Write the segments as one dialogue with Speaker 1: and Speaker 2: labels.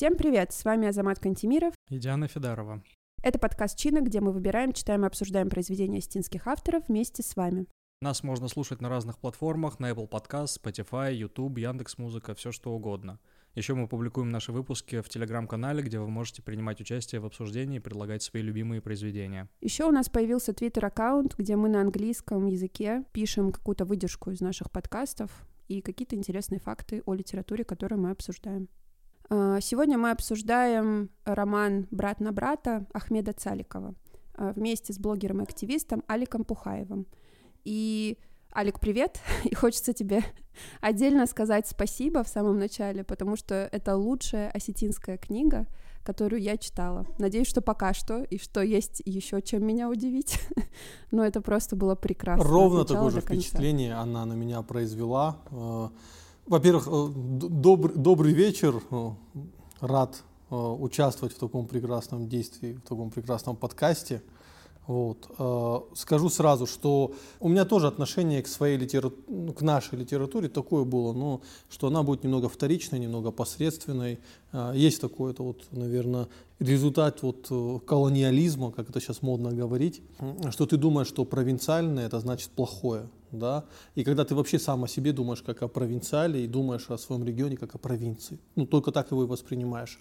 Speaker 1: Всем привет! С вами Азамат Кантемиров
Speaker 2: и Диана Федорова.
Speaker 1: Это подкаст «Чина», где мы выбираем, читаем и обсуждаем произведения астинских авторов вместе с вами.
Speaker 2: Нас можно слушать на разных платформах, на Apple Podcast, Spotify, YouTube, Яндекс.Музыка, все что угодно. Еще мы публикуем наши выпуски в Телеграм-канале, где вы можете принимать участие в обсуждении и предлагать свои любимые произведения.
Speaker 1: Еще у нас появился Твиттер-аккаунт, где мы на английском языке пишем какую-то выдержку из наших подкастов и какие-то интересные факты о литературе, которую мы обсуждаем. А, сегодня мы обсуждаем роман «Брат на брата» Ахмеда Цаликова а, вместе с блогером и активистом Аликом Пухаевым. И Алик, привет! И хочется тебе отдельно сказать спасибо в самом начале, потому что это лучшая осетинская книга, которую я читала. Надеюсь, что пока что, и что есть еще чем меня удивить. Но это просто было прекрасно.
Speaker 3: Ровно такое же впечатление она на меня произвела. Во-первых, э, добр, добрый вечер. Э, рад э, участвовать в таком прекрасном действии, в таком прекрасном подкасте. Вот. Скажу сразу, что у меня тоже отношение к своей литературе, к нашей литературе такое было, но что она будет немного вторичной, немного посредственной. Есть такое, это вот, наверное, результат вот колониализма, как это сейчас модно говорить, что ты думаешь, что провинциальное это значит плохое да, и когда ты вообще сам о себе думаешь как о провинциале и думаешь о своем регионе как о провинции, ну, только так его и воспринимаешь.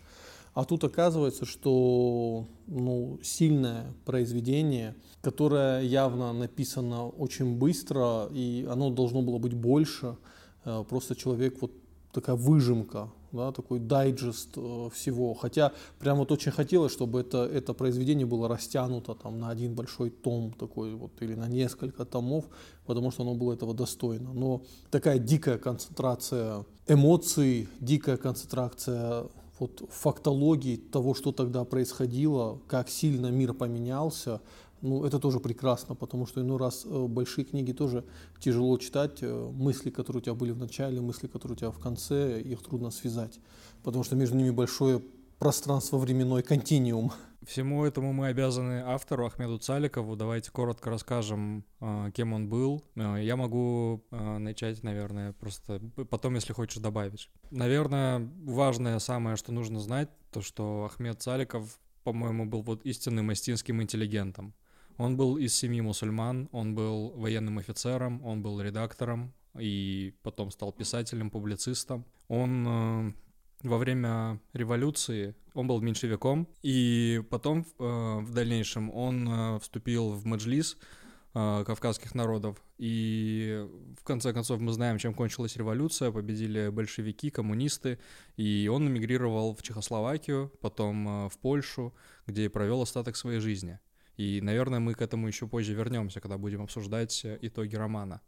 Speaker 3: А тут оказывается, что ну, сильное произведение, которое явно написано очень быстро, и оно должно было быть больше, э, просто человек вот такая выжимка да, такой дайджест э, всего. Хотя прям вот очень хотелось, чтобы это, это произведение было растянуто там, на один большой том такой вот, или на несколько томов, потому что оно было этого достойно. Но такая дикая концентрация эмоций, дикая концентрация вот фактологии того, что тогда происходило, как сильно мир поменялся, ну, это тоже прекрасно, потому что иной раз э, большие книги тоже тяжело читать. Э, мысли, которые у тебя были в начале, мысли, которые у тебя в конце, их трудно связать, потому что между ними большое пространство-временной континиум.
Speaker 2: Всему этому мы обязаны автору Ахмеду Цаликову. Давайте коротко расскажем, э, кем он был. Я могу начать, наверное, просто потом, если хочешь, добавить. Наверное, важное самое, что нужно знать, то, что Ахмед Цаликов, по-моему, был вот истинным астинским интеллигентом. Он был из семьи мусульман, он был военным офицером, он был редактором и потом стал писателем, публицистом. Он э, во время революции, он был меньшевиком, и потом э, в дальнейшем он э, вступил в Маджлис кавказских народов, и в конце концов мы знаем, чем кончилась революция, победили большевики, коммунисты, и он эмигрировал в Чехословакию, потом в Польшу, где провел остаток своей жизни. И, наверное, мы к этому еще позже вернемся, когда будем обсуждать э, итоги романа.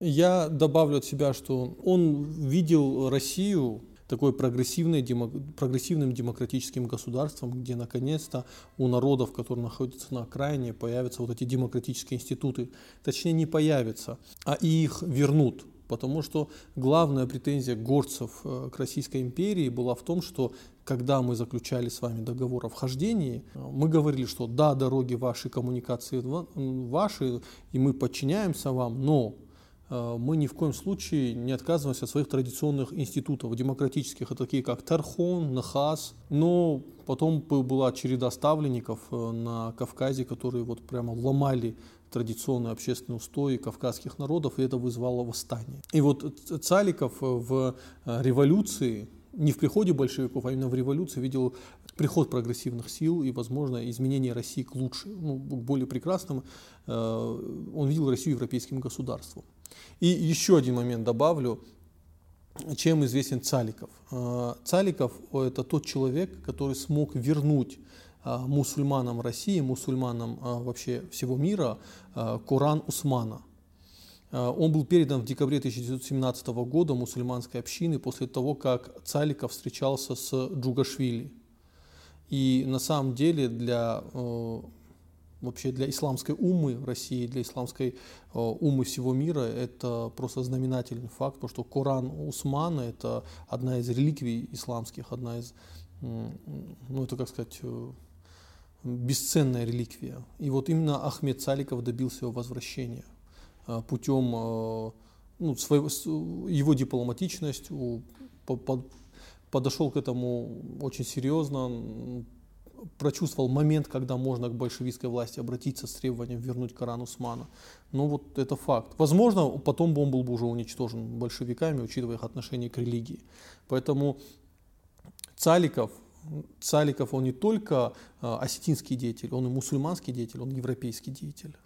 Speaker 3: Я добавлю от себя, что он видел Россию такой прогрессивной, демок, прогрессивным демократическим государством, где наконец-то у народов, которые находятся на окраине, появятся вот эти демократические институты. Точнее, не появятся, а их вернут. Потому что главная претензия горцев э, к Российской империи была в том, что когда мы заключали с вами договор о вхождении, э, мы говорили, что да, дороги ваши, коммуникации ваши, и мы подчиняемся вам, но э, мы ни в коем случае не отказываемся от своих традиционных институтов демократических, такие как Тархон, Нахас, но потом была череда ставленников на Кавказе, которые вот прямо ломали традиционные общественные устои кавказских народов, и это вызвало восстание. И вот Цаликов в э, революции, не в приходе большевиков, а именно в революции видел приход прогрессивных сил и, возможно, изменение России к лучшему, ну, к более прекрасному. Э, он видел Россию европейским государством. И еще один момент добавлю. Чем известен Цаликов? Э, Цаликов – это тот человек, который смог вернуть а, мусульманам России, мусульманам вообще всего мира Коран Усмана. Он был передан в декабре 1917 года мусульманской общины после того, как Цаликов встречался с Джугашвили. И на самом деле для вообще для исламской умы России, для исламской умы всего мира это просто знаменательный факт, потому что Коран Усмана это одна из реликвий исламских, одна из, ну это как сказать, э, бесценная реликвия. И вот именно Ахмед Цаликов добился его возвращения а, путем а, ну, своего, его дипломатичность, подошел к этому очень серьезно, прочувствовал момент, когда можно к большевистской власти обратиться с требованием вернуть Коран Усмана. Ну вот это факт. Возможно, потом бы он был бы уже уничтожен большевиками, учитывая их отношение к религии. Поэтому Цаликов, Цаликов он не только а, осетинский деятель, он и мусульманский деятель, он европейский деятель.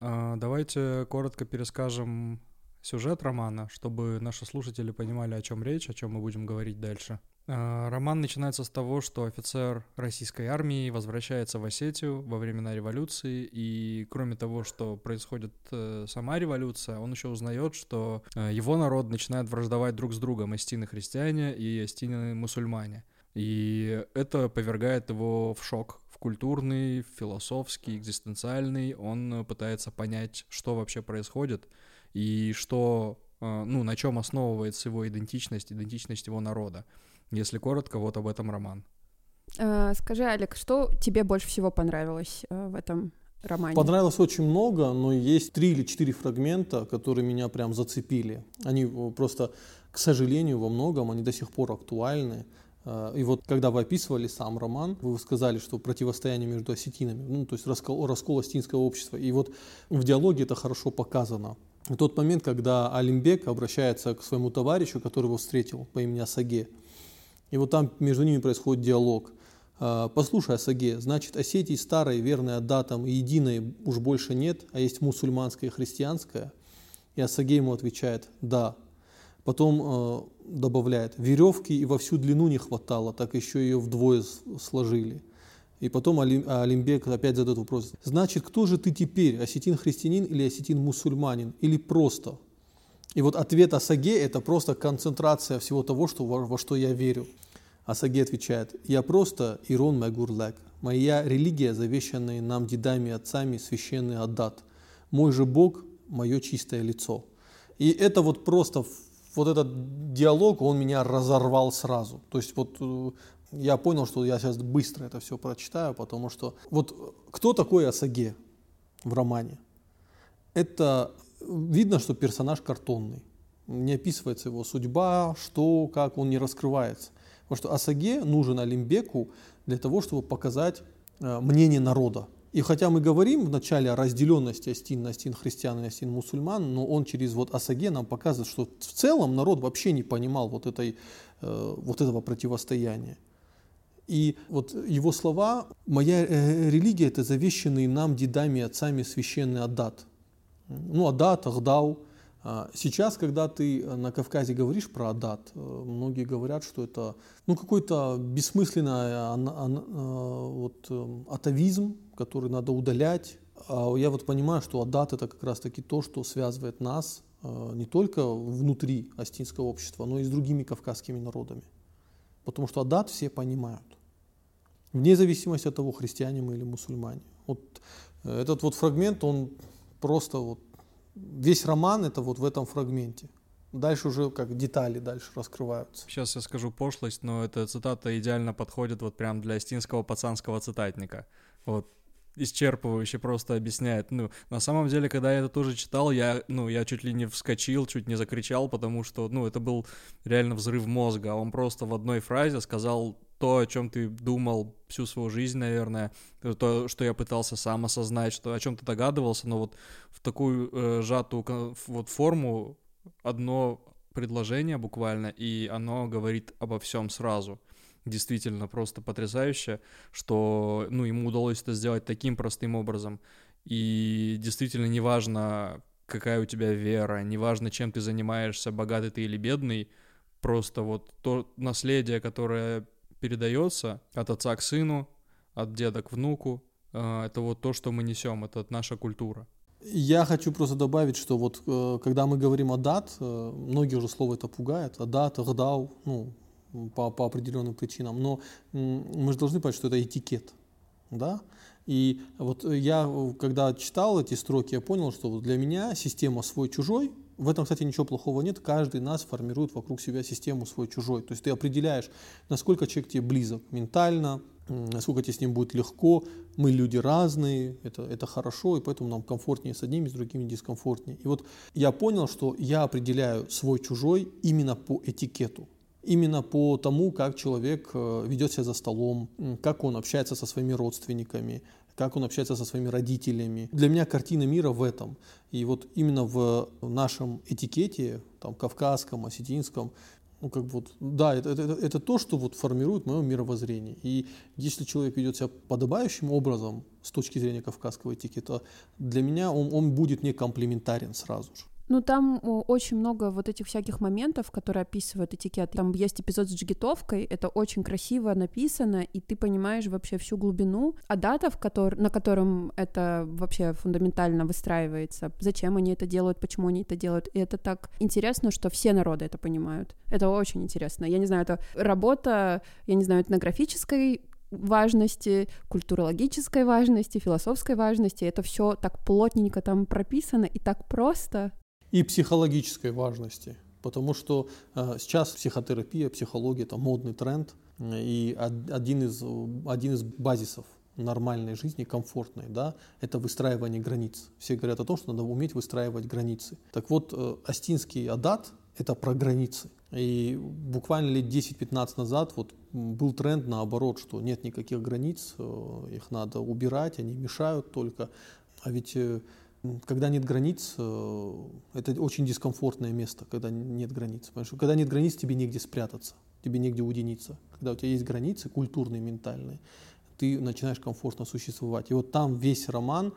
Speaker 2: Давайте коротко перескажем сюжет романа, чтобы наши слушатели понимали, о чем речь, о чем мы будем говорить дальше. А, роман начинается с того, что офицер российской армии возвращается в Осетию во времена революции, и кроме того, что происходит э, сама революция, он еще узнает, что э, его народ начинает враждовать друг с другом, остины христиане и остины мусульмане. И это повергает его в шок, культурный, философский, экзистенциальный. Он пытается понять, что вообще происходит, и что, э, ну, на чем основывается его идентичность, идентичность его народа. Если коротко, вот об этом роман.
Speaker 1: А, скажи, Алик, что тебе больше всего понравилось э, в этом романе?
Speaker 3: Понравилось очень много, но есть три или четыре фрагмента, которые меня прям зацепили. Они э, просто, к сожалению, во многом, они до сих пор актуальны. И вот когда вы описывали сам роман, вы сказали, что противостояние между осетинами, ну, то есть раскол, раскол осетинского общества. И вот в диалоге это хорошо показано в тот момент, когда Алимбек обращается к своему товарищу, который его встретил по имени Асаге, и вот там между ними происходит диалог. «А, Послушай, Асаге, значит, Осетии старой, верной адатам и единой уж больше нет, а есть мусульманская и христианская? И Асаге ему отвечает, да. Потом э, добавляет, веревки и во всю длину не хватало, так еще ее вдвое сложили. И потом Алимбек опять задает вопрос. Значит, кто же ты теперь, осетин-христианин или осетин-мусульманин? Или просто? И вот ответ Асаге – это просто концентрация всего того, что, во, во что я верю. Асаге отвечает, я просто Ирон Магурлак. Моя религия, завещанная нам дедами и отцами, священный Аддат. Мой же Бог – мое чистое лицо. И это вот просто, вот этот диалог, он меня разорвал сразу. То есть вот э, я понял, что я сейчас быстро это все прочитаю, потому что вот кто такой Асаге в романе? Это видно, что персонаж картонный. Не описывается его судьба, что, как, он не раскрывается. Потому что Асаге нужен Олимбеку для того, чтобы показать э, мнение народа. И хотя мы говорим вначале о разделенности Астин на Астин христиан и Астин мусульман, но он через вот Асаге нам показывает, что в целом народ вообще не понимал вот, этой, э, вот этого противостояния. И вот его слова «Моя э, религия – это завещанный нам дедами и отцами священный Адат». Ну, Адат, Ахдау. А сейчас, когда ты на Кавказе говоришь про Адат, э, многие говорят, что это ну, какой-то бессмысленный э, вот, атовизм, который надо удалять. А я вот понимаю, что Адат – это как раз-таки то, что связывает нас не только внутри астинского общества, но и с другими кавказскими народами. Потому что Адат все понимают вне зависимости от того, христиане мы или мусульмане. Вот э, этот вот фрагмент, он просто вот, весь роман это вот в этом фрагменте. Дальше уже как детали дальше раскрываются.
Speaker 2: Сейчас я скажу пошлость, но эта цитата идеально подходит вот прям для астинского пацанского цитатника. Вот исчерпывающе просто объясняет. Ну, на самом деле, когда я это тоже читал, я, ну, я чуть ли не вскочил, чуть не закричал, потому что, ну, это был реально взрыв мозга. Он просто в одной фразе сказал то, о чем ты думал всю свою жизнь, наверное, то, что я пытался сам осознать, что о чем ты догадывался, но вот в такую э, сжатую вот форму одно предложение буквально, и оно говорит обо всем сразу. Действительно, просто потрясающе, что ну, ему удалось это сделать таким простым образом. И действительно неважно, какая у тебя вера, неважно, чем ты занимаешься, богатый ты или бедный, просто вот то наследие, которое передается от отца к сыну, от деда к внуку. А, это вот то, что мы несем, это наша культура.
Speaker 3: Я хочу просто добавить, что вот э, когда мы говорим о дат, э, многие уже слово это пугает, адат, гдау, ну, по, по определенным причинам, но мы же должны понять, что это этикет, да, и вот я, когда читал эти строки, я понял, что для меня система свой-чужой, В этом, кстати, ничего плохого нет. Каждый нас формирует вокруг себя систему свой-чужой. То есть ты определяешь, насколько человек тебе близок ментально, насколько тебе с ним будет легко. Мы люди разные, это, это хорошо, и поэтому нам комфортнее с одними, с другими дискомфортнее. И вот я понял, что я определяю свой-чужой именно по этикету. Именно по тому, как человек э, ведет себя за столом, как он общается со своими родственниками, как он общается со своими родителями. Для меня картина мира в этом. И вот именно в нашем этикете, там, кавказском, осетинском, ну, как бы вот, да, это, это, это то, что вот формирует мое мировоззрение. И если человек ведет себя подобающим образом с точки зрения кавказского этикета, для меня он, он будет не комплементарен сразу же.
Speaker 1: Ну, там очень много вот этих всяких моментов, которые описывают этикет. Там есть эпизод с джигитовкой, это очень красиво написано, и ты понимаешь вообще всю глубину. А дата, в котор... на котором это вообще фундаментально выстраивается, зачем они это делают, почему они это делают. И это так интересно, что все народы это понимают. Это очень интересно. Я не знаю, это работа, я не знаю, этнографической важности, культурологической важности, философской важности. Это все так плотненько там прописано и так просто
Speaker 3: и психологической важности. Потому что э, сейчас психотерапия, психология – это модный тренд, и один из, один из базисов нормальной жизни, комфортной, да, это выстраивание границ. Все говорят о том, что надо уметь выстраивать границы. Так вот, э, Астинский адат – это про границы. И буквально лет 10-15 назад вот был тренд наоборот, что нет никаких границ, э, их надо убирать, они мешают только. А ведь когда нет границ, э, это очень дискомфортное место, когда нет границ. Потому когда нет границ, тебе негде спрятаться, тебе негде уединиться. Когда у тебя есть границы культурные, ментальные, ты начинаешь комфортно существовать. И вот там весь роман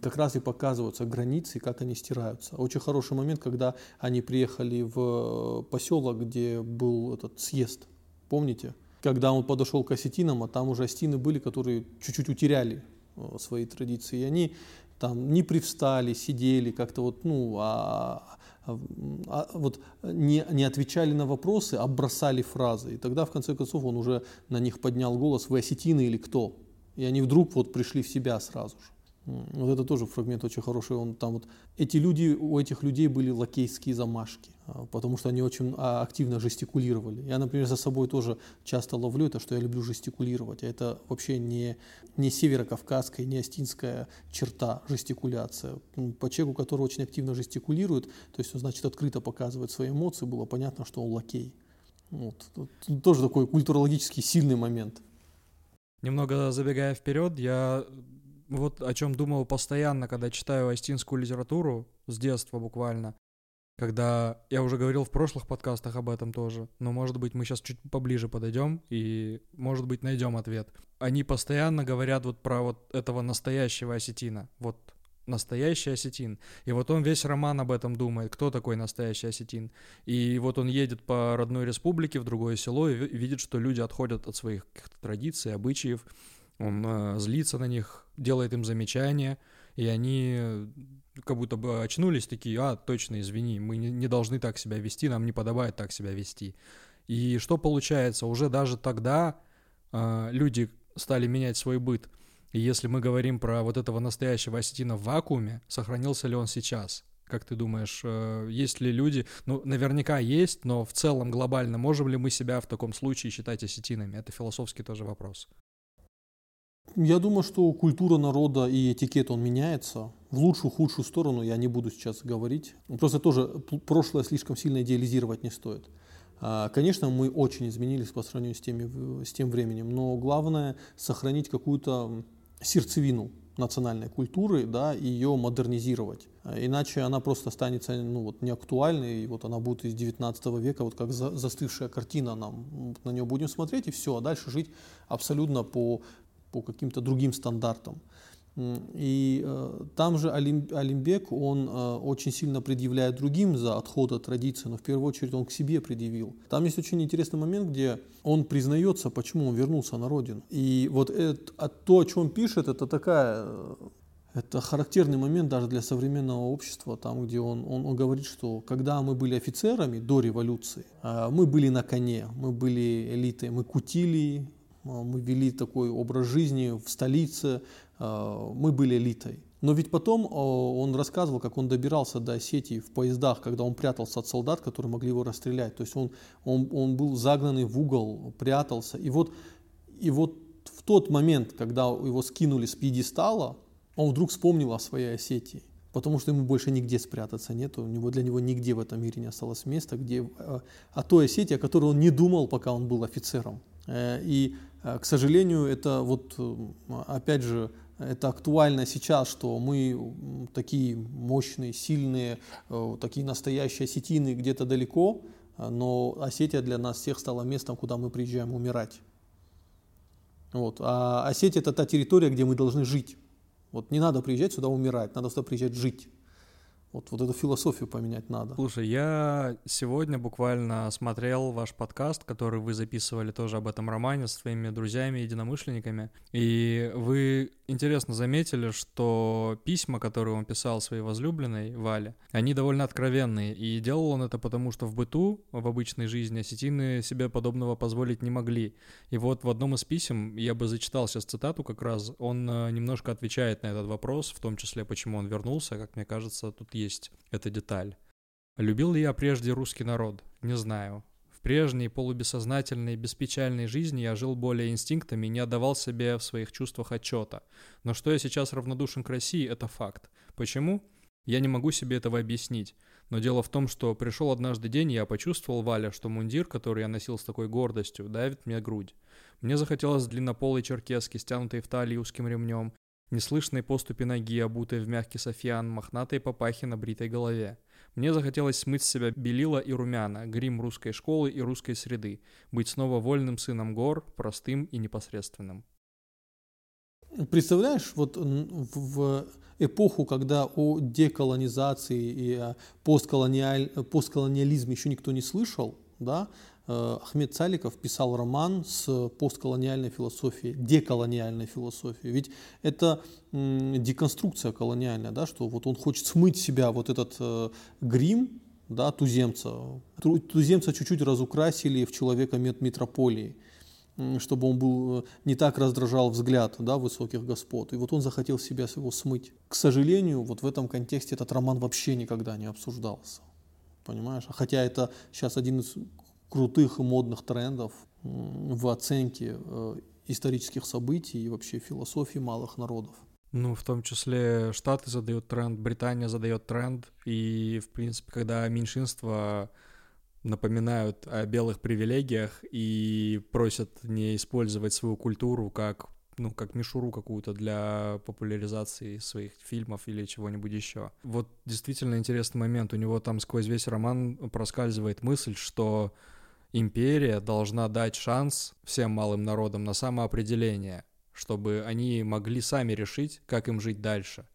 Speaker 3: как раз и показываются границы, как они стираются. Очень хороший момент, когда они приехали в поселок, где был этот съезд. Помните? Когда он подошел к осетинам, а там уже остины были, которые чуть-чуть утеряли э, свои традиции. И они там не привстали, сидели как-то вот, ну, а, а, а, вот не, не отвечали на вопросы, а бросали фразы. И тогда, в конце концов, он уже на них поднял голос, вы осетины или кто? И они вдруг вот пришли в себя сразу же. Вот это тоже фрагмент очень хороший. Он там вот эти люди, у этих людей были лакейские замашки, а, потому что они очень а, активно жестикулировали. Я, например, за собой тоже часто ловлю это, что я люблю жестикулировать. А это вообще не, не северокавказская, не астинская черта жестикуляция. По человеку, который очень активно жестикулирует, то есть он, значит, открыто показывает свои эмоции, было понятно, что он лакей. Вот. Тоже такой культурологический сильный момент.
Speaker 2: Немного забегая вперед, я вот о чем думал постоянно, когда читаю астинскую литературу, с детства буквально, когда я уже говорил в прошлых подкастах об этом тоже, но может быть мы сейчас чуть поближе подойдем и может быть найдем ответ. Они постоянно говорят вот про вот этого настоящего осетина, вот настоящий осетин. И вот он весь роман об этом думает, кто такой настоящий осетин. И вот он едет по родной республике в другое село и видит, что люди отходят от своих традиций, обычаев, он э, злится на них, делает им замечания, и они э, как будто бы очнулись такие, а, точно, извини, мы не, должны так себя вести, нам не подобает так себя вести. И что получается? Уже даже тогда э, люди стали менять свой быт. И если мы говорим про вот этого настоящего осетина в вакууме, сохранился ли он сейчас? Как ты думаешь, э, есть ли люди, ну, наверняка есть, но в целом глобально можем ли мы себя в таком случае считать осетинами? Это философский тоже вопрос.
Speaker 3: Я думаю, что культура народа и этикет, он меняется. В лучшую, худшую сторону я не буду сейчас говорить. Просто тоже прошлое слишком сильно идеализировать не стоит. А, конечно, мы очень изменились по сравнению с, теми, с тем временем, но главное сохранить какую-то сердцевину национальной культуры, да, и ее модернизировать. А, иначе она просто останется ну, вот, неактуальной, и вот она будет из 19 века, вот как за, застывшая картина, нам на нее будем смотреть, и все, а дальше жить абсолютно по по каким-то другим стандартам. И э, там же Алим, Алимбек, он э, очень сильно предъявляет другим за отход от традиции, но в первую очередь он к себе предъявил. Там есть очень интересный момент, где он признается, почему он вернулся на родину. И вот это, а то, о чем пишет, это такая э, это характерный момент даже для современного общества, там, где он, он, он говорит, что когда мы были офицерами до революции, э, мы были на коне, мы были элитой, мы кутили, мы вели такой образ жизни в столице, а, мы были элитой. Но ведь потом он рассказывал, как он добирался до Осетии в поездах, когда он прятался от солдат, которые могли его расстрелять. То есть он, он, он был загнанный в угол, прятался. И вот, и вот в тот момент, когда его скинули с пьедестала, он вдруг вспомнил о своей Осетии. Потому что ему больше нигде спрятаться нет, у него, для него нигде в этом мире не осталось места, где, о а той Осетии, о которой он не думал, пока он был офицером. Э, и, э, к сожалению, это вот, э, опять же, это актуально сейчас, что мы такие мощные, сильные, такие настоящие осетины где-то далеко, но Осетия для нас всех стала местом, куда мы приезжаем умирать. Вот. А Осетия это та территория, где мы должны жить. Вот не надо приезжать сюда умирать, надо сюда приезжать жить. Вот, вот эту философию поменять надо.
Speaker 2: Слушай, я сегодня буквально смотрел ваш подкаст, который вы записывали тоже об этом романе с своими друзьями, единомышленниками. И вы интересно заметили, что письма, которые он писал своей возлюбленной Вале, они довольно откровенные. И делал он это потому, что в быту, в обычной жизни, осетины себе подобного позволить не могли. И вот в одном из писем, я бы зачитал сейчас цитату как раз, он э, немножко отвечает на этот вопрос, в том числе, почему он вернулся, как мне кажется, тут есть эта деталь. Любил ли я прежде русский народ? Не знаю. В прежней полубессознательной беспечальной жизни я жил более инстинктами и не отдавал себе в своих чувствах отчета. Но что я сейчас равнодушен к России, это факт. Почему? Я не могу себе этого объяснить. Но дело в том, что пришел однажды день, и я почувствовал, Валя, что мундир, который я носил с такой гордостью, давит мне грудь. Мне захотелось длиннополой черкески, стянутой в талии узким ремнем, Неслышные поступи ноги, обутой в мягкий софьян, мохнатые папахи на бритой голове. Мне захотелось смыть с себя белила и румяна, грим русской школы и русской среды, быть снова вольным сыном гор, простым и непосредственным.
Speaker 3: Представляешь, вот в эпоху, когда о деколонизации и постколониаль... постколониализме еще никто не слышал, да, Э, Ахмед Цаликов писал роман с постколониальной философией, деколониальной философией. Ведь это деконструкция колониальная, да, что вот он хочет смыть себя вот этот э, грим, да, туземца. Туземца чуть-чуть разукрасили в человека метрополии, чтобы он был э, не так раздражал взгляд да, высоких господ. И вот он захотел себя его смыть. К сожалению, вот в этом контексте этот роман вообще никогда не обсуждался. Понимаешь? Хотя это сейчас один из крутых и модных трендов в оценке э, исторических событий и вообще философии малых народов.
Speaker 2: Ну, в том числе Штаты задают тренд, Британия задает тренд, и, в принципе, когда меньшинства напоминают о белых привилегиях и просят не использовать свою культуру как ну, как мишуру какую-то для популяризации своих фильмов или чего-нибудь еще. Вот действительно интересный момент. У него там сквозь весь роман проскальзывает мысль, что империя должна дать шанс всем малым народам на самоопределение, чтобы они могли сами решить, как им жить дальше.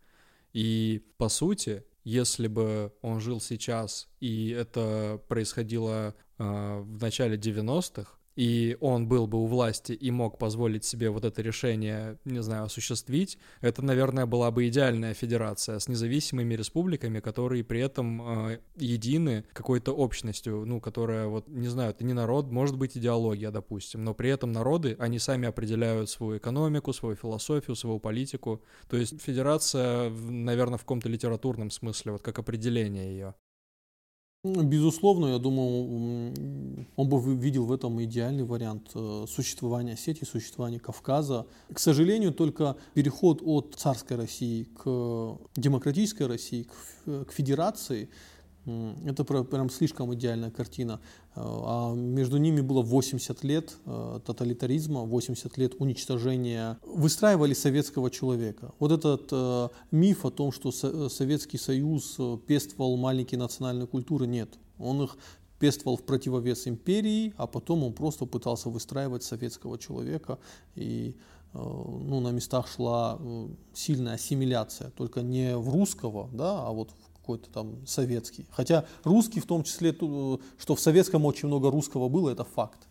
Speaker 2: И по сути, если бы он жил сейчас, и это происходило э, в начале 90-х, и он был бы у власти и мог позволить себе вот это решение, не знаю, осуществить, это, наверное, была бы идеальная федерация с независимыми республиками, которые при этом э, едины какой-то общностью, ну, которая вот, не знаю, это не народ, может быть идеология, допустим, но при этом народы, они сами определяют свою экономику, свою философию, свою политику. То есть федерация, наверное, в каком-то литературном смысле, вот как определение ее.
Speaker 3: Безусловно, я думаю, он бы видел в этом идеальный вариант э, существования сети, существования Кавказа. К сожалению, только переход от царской России к демократической России, к федерации, это прям слишком идеальная картина. Э, а между ними было 80 лет э, тоталитаризма, 80 лет уничтожения. Выстраивали советского человека. Вот этот э, миф о том, что Советский Союз пествовал маленькие национальные культуры, нет. Он их пествовал в противовес империи, а потом он просто пытался выстраивать советского человека. И ну, на местах шла сильная ассимиляция, только не в русского, да, а вот какой-то там советский. Хотя русский в том числе, что в советском очень много русского было, это факт.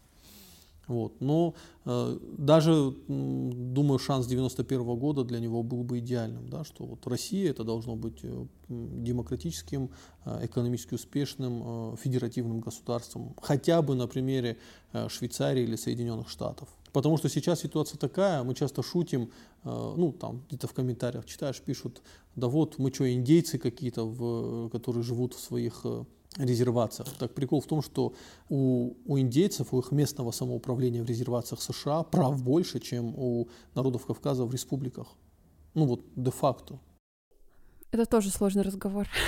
Speaker 3: Вот. Но э, даже, думаю, шанс 91 года для него был бы идеальным, да, что вот Россия это должно быть э, демократическим, э, экономически успешным, э, федеративным государством, хотя бы на примере э, Швейцарии или Соединенных Штатов. Потому что сейчас ситуация такая, мы часто шутим, э, ну там где-то в комментариях читаешь, пишут, да вот мы что, индейцы какие-то, которые живут в своих э, резервациях. Так прикол в том, что у, у индейцев, у их местного самоуправления в резервациях США прав больше, чем у народов Кавказа в республиках. Ну вот, де-факто.
Speaker 1: Это тоже сложный разговор.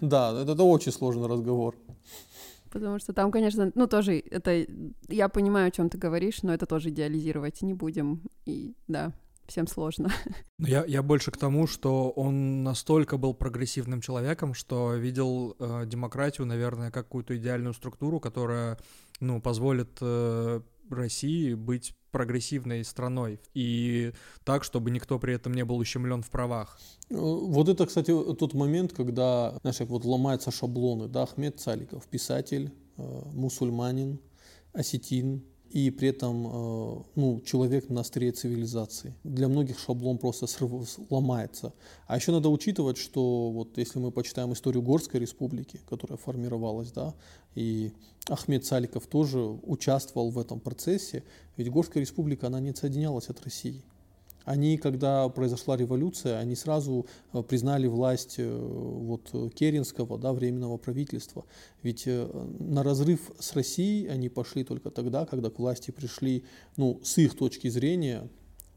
Speaker 3: Да, это очень сложный разговор.
Speaker 1: Потому что там, конечно, ну тоже это... Я понимаю, о чем ты говоришь, но это тоже идеализировать не будем. И да, всем сложно.
Speaker 2: Я, я больше к тому, что он настолько был прогрессивным человеком, что видел э, демократию, наверное, как какую-то идеальную структуру, которая, ну, позволит э, России быть прогрессивной страной и так, чтобы никто при этом не был ущемлен в правах.
Speaker 3: Э, вот это, кстати, тот момент, когда, знаешь, как вот ломаются шаблоны, да, Ахмед Цаликов, писатель, э, мусульманин, осетин, и при этом э, ну, человек на острие цивилизации. Для многих шаблон просто срыв, ломается. А еще надо учитывать, что вот если мы почитаем историю Горской республики, которая формировалась, да, и Ахмед Саликов тоже участвовал в этом процессе, ведь Горская республика, она не отсоединялась от России. Они, когда произошла революция, они сразу э, признали власть э, вот, Керенского, да, временного правительства. Ведь э, на разрыв с Россией они пошли только тогда, когда к власти пришли, ну, с их точки зрения,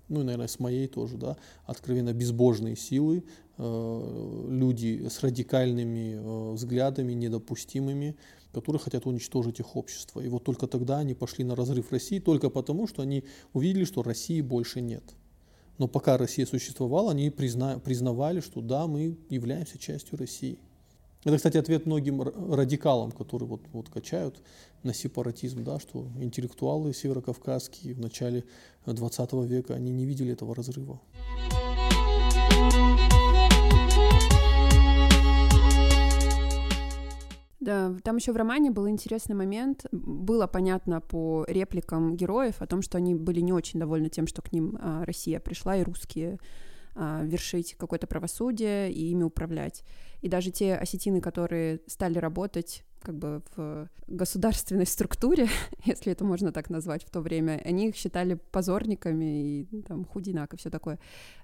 Speaker 3: ну и, наверное, с моей тоже, да, откровенно безбожные силы, люди с радикальными взглядами, недопустимыми, которые хотят уничтожить их общество. И вот только тогда они пошли на разрыв России, только потому, что они увидели, что России больше нет. Но пока Россия существовала, они призна, признавали, что да, мы являемся частью России. Это, кстати, ответ многим радикалам, которые вот, вот качают на сепаратизм, да, что интеллектуалы северокавказские в начале 20 века, они не видели этого разрыва.
Speaker 1: Да, там еще в романе был интересный момент. Было понятно по репликам героев о том, что они были не очень довольны тем, что к ним а, Россия пришла и русские а, вершить какое-то правосудие и ими управлять. И даже те осетины, которые стали работать как бы в государственной структуре, если это можно так назвать в то время, они их считали позорниками и там худинак и все такое.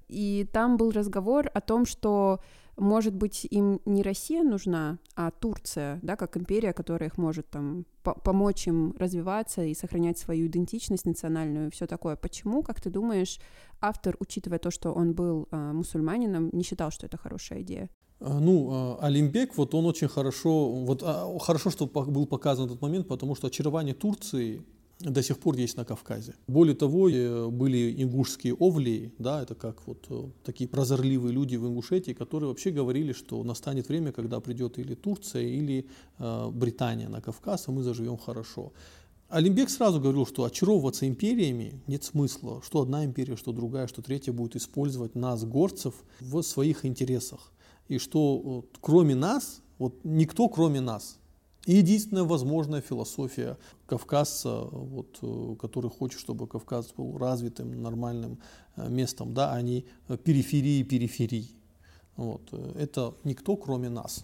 Speaker 1: И там был разговор о том, что может быть, им не Россия нужна, а Турция, да, как империя, которая их может там помочь им развиваться и сохранять свою идентичность национальную, все такое. Почему, как ты думаешь, автор, учитывая то, что он был э, мусульманином, не считал, что это хорошая идея?
Speaker 3: А, ну, а, Алимбек, вот он очень хорошо, вот хорошо, что был показан этот момент, потому что очарование Турции до сих пор есть на Кавказе. Более того, э, были ингушские овлии, да, это как вот э, такие прозорливые люди в Ингушетии, которые вообще говорили, что настанет время, когда придет или Турция, или э, Британия на Кавказ, и мы заживем хорошо. Алимбек сразу говорил, что очаровываться империями нет смысла, что одна империя, что другая, что третья будет использовать нас, горцев, в своих интересах. И что вот, кроме нас, вот никто кроме нас и единственная возможная философия кавказца, вот, э, который хочет, чтобы Кавказ был развитым, нормальным э, местом, да, а не периферии периферии. Вот, э, это никто, кроме нас.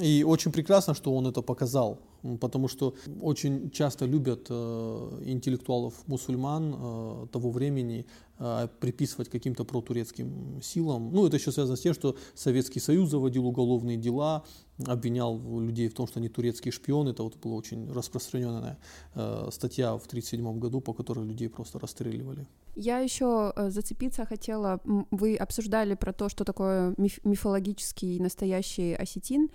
Speaker 3: И очень прекрасно, что он это показал, потому что очень часто любят э, интеллектуалов мусульман э, того времени э, приписывать каким-то протурецким силам. Ну, это еще связано с тем, что Советский Союз заводил уголовные дела, обвинял людей в том, что они турецкие шпионы. Это вот была очень распространенная статья в 1937 году, по которой людей просто расстреливали.
Speaker 1: Я еще зацепиться хотела. Вы обсуждали про то, что такое миф мифологический настоящий осетин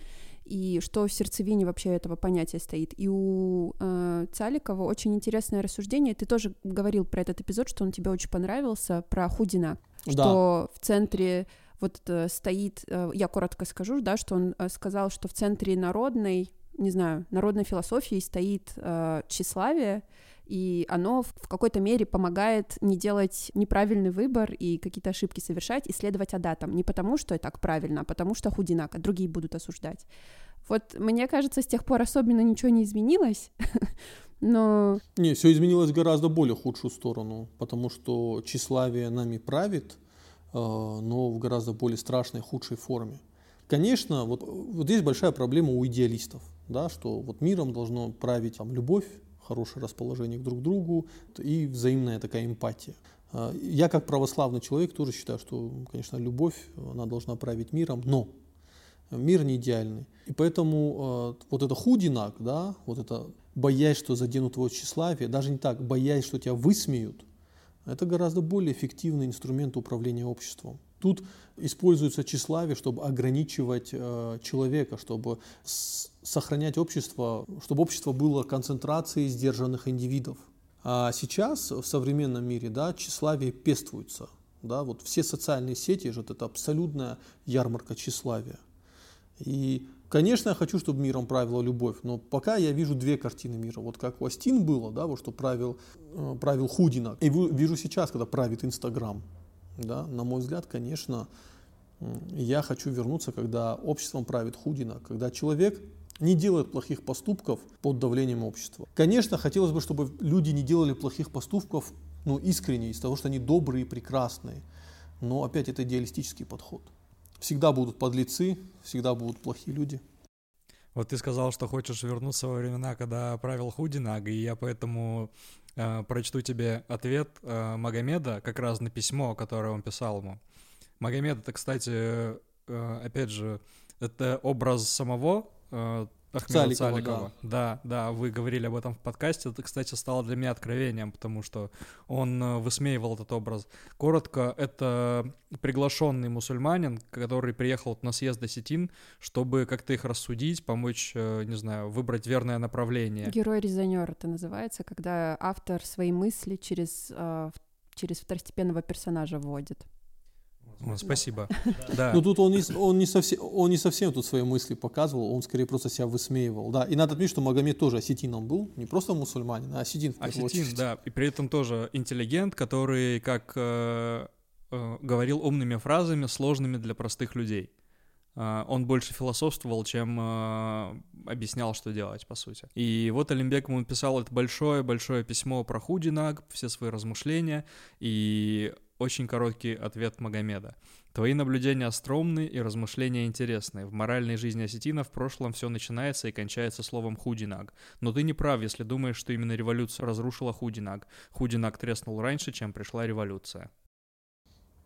Speaker 1: и что в сердцевине вообще этого понятия стоит. И у э, Цаликова очень интересное рассуждение. Ты тоже говорил про этот эпизод, что он тебе очень понравился, про Худина, да. что в центре вот э, стоит, э, я коротко скажу, да, что он э, сказал, что в центре народной, не знаю, народной философии стоит э, тщеславие, и оно в какой-то мере помогает не делать неправильный выбор и какие-то ошибки совершать, и следовать адатам. Не потому, что это так правильно, а потому что худинака, другие будут осуждать. Вот мне кажется, с тех пор особенно ничего не изменилось, но...
Speaker 3: Не, все изменилось в гораздо более худшую сторону, потому что тщеславие нами правит, э, но в гораздо более страшной, худшей форме. Конечно, вот, вот здесь большая проблема у идеалистов, да, что вот миром должно править там, любовь, хорошее расположение к друг другу и взаимная такая эмпатия. Э, я как православный человек тоже считаю, что, конечно, любовь, она должна править миром, но мир не идеальный. И поэтому э, вот это худинак, да, вот это боясь, что заденут твое тщеславие, даже не так, боясь, что тебя высмеют, это гораздо более эффективный инструмент управления обществом. Тут используется тщеславие, чтобы ограничивать э, человека, чтобы сохранять общество, чтобы общество было концентрацией сдержанных индивидов. А сейчас в современном мире да, тщеславие пествуется. Да, вот все социальные сети же это абсолютная ярмарка тщеславия. И, конечно, я хочу, чтобы миром правила любовь, но пока я вижу две картины мира. Вот как у Астин было, да, вот что правил, э, правил Худина. И вижу сейчас, когда правит Инстаграм. Да, на мой взгляд, конечно, я хочу вернуться, когда обществом правит Худина, когда человек не делает плохих поступков под давлением общества. Конечно, хотелось бы, чтобы люди не делали плохих поступков ну, искренне, из того, что они добрые и прекрасные. Но опять это идеалистический подход. Всегда будут подлецы, всегда будут плохие люди.
Speaker 2: Вот ты сказал, что хочешь вернуться во времена, когда правил Худинаг, и я поэтому прочту тебе ответ э, Магомеда как раз на письмо, которое он писал ему. Магомед, это, кстати, э, опять же, это образ самого э, Ахмеда Цаликова. Цаликова. Да. да, да, вы говорили об этом в подкасте. Это, кстати, стало для меня откровением, потому что он э, высмеивал этот образ. Коротко, это приглашенный мусульманин, который приехал на съезд осетин, чтобы как-то их рассудить, помочь, э, не знаю, выбрать верное направление.
Speaker 1: Герой-резонер это называется, когда автор свои мысли через, э, через второстепенного персонажа вводит.
Speaker 2: О, спасибо. Да.
Speaker 3: Но тут он не, он, не совсем, он не совсем тут свои мысли показывал, он скорее просто себя высмеивал. Да. И надо отметить, что Магомед тоже осетином был, не просто мусульманин, а осетин в
Speaker 2: Осетин, очередь. да. И при этом тоже интеллигент, который, как э, э, говорил умными фразами, сложными для простых людей. Uh, он больше философствовал, чем uh, объяснял, что делать, по сути. И вот Олимбек ему писал это большое-большое письмо про Худинаг, все свои размышления, и очень короткий ответ Магомеда. Твои наблюдения остромны и размышления интересны. В моральной жизни осетина в прошлом все начинается и кончается словом «худинаг». Но ты не прав, если думаешь, что именно революция разрушила худинаг. Худинаг треснул раньше, чем пришла революция.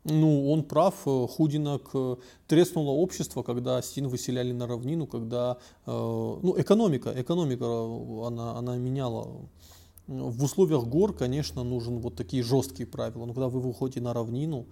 Speaker 3: Ну, он прав. Худинок э, треснуло общество, когда осетин выселяли на равнину, когда э, ну, экономика, экономика э, она, она меняла в условиях гор, конечно, нужен вот такие жесткие правила. Но когда вы выходите на равнину,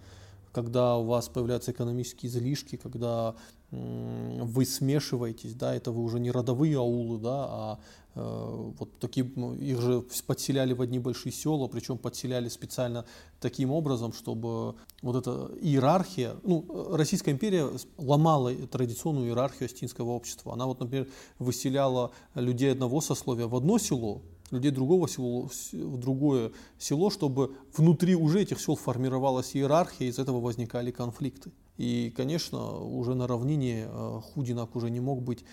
Speaker 3: когда у вас появляются экономические излишки, когда вы смешиваетесь, да, это вы уже не родовые аулы, да, а э, вот такие, ну, их же подселяли в одни большие села, причем подселяли специально таким образом, чтобы вот эта иерархия, ну, Российская империя ломала традиционную иерархию остинского общества. Она вот, например, выселяла людей одного сословия в одно село, людей другого села в другое село, чтобы внутри уже этих сел формировалась иерархия, из этого возникали конфликты. И, конечно, уже на равнине э, Худинак уже не мог быть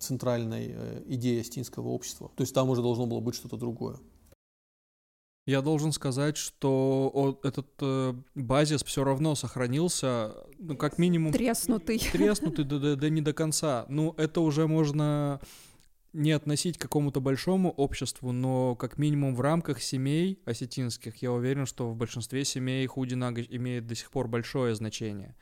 Speaker 3: центральной э, идеей астинского общества. То есть там уже должно было быть что-то другое.
Speaker 2: Я должен сказать, что этот э, базис все равно сохранился, ну, как минимум...
Speaker 1: Треснутый.
Speaker 2: Треснутый, да, да, да не до конца. Ну, это уже можно не относить к какому-то большому обществу, но как минимум в рамках семей осетинских, я уверен, что в большинстве семей худинаг имеет до сих пор большое значение.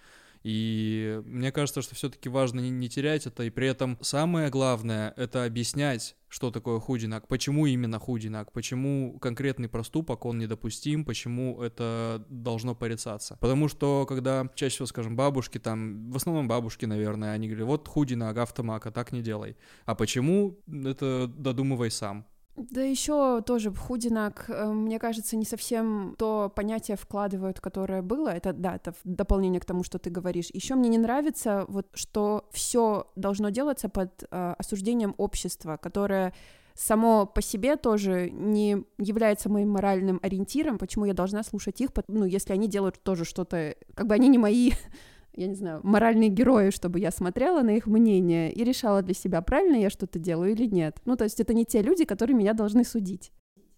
Speaker 2: И мне кажется, что все-таки важно не, не терять это, и при этом самое главное — это объяснять, что такое худинак, почему именно худинак, почему конкретный проступок, он недопустим, почему это должно порицаться. Потому что, когда чаще всего, скажем, бабушки там, в основном бабушки, наверное, они говорят, вот худинак, автомака, так не делай. А почему? Это додумывай сам.
Speaker 1: Да еще тоже в худинак, э, мне кажется, не совсем то понятие вкладывают, которое было. Это да, это в дополнение к тому, что ты говоришь. Еще мне не нравится вот, что все должно делаться под э, осуждением общества, которое само по себе тоже не является моим моральным ориентиром, почему я должна слушать их, ну, если они делают тоже что-то, как бы они не мои я не знаю, моральные герои, чтобы я смотрела на их мнение и решала для себя, правильно я что-то делаю или нет. Ну, то есть это не те люди, которые меня должны судить.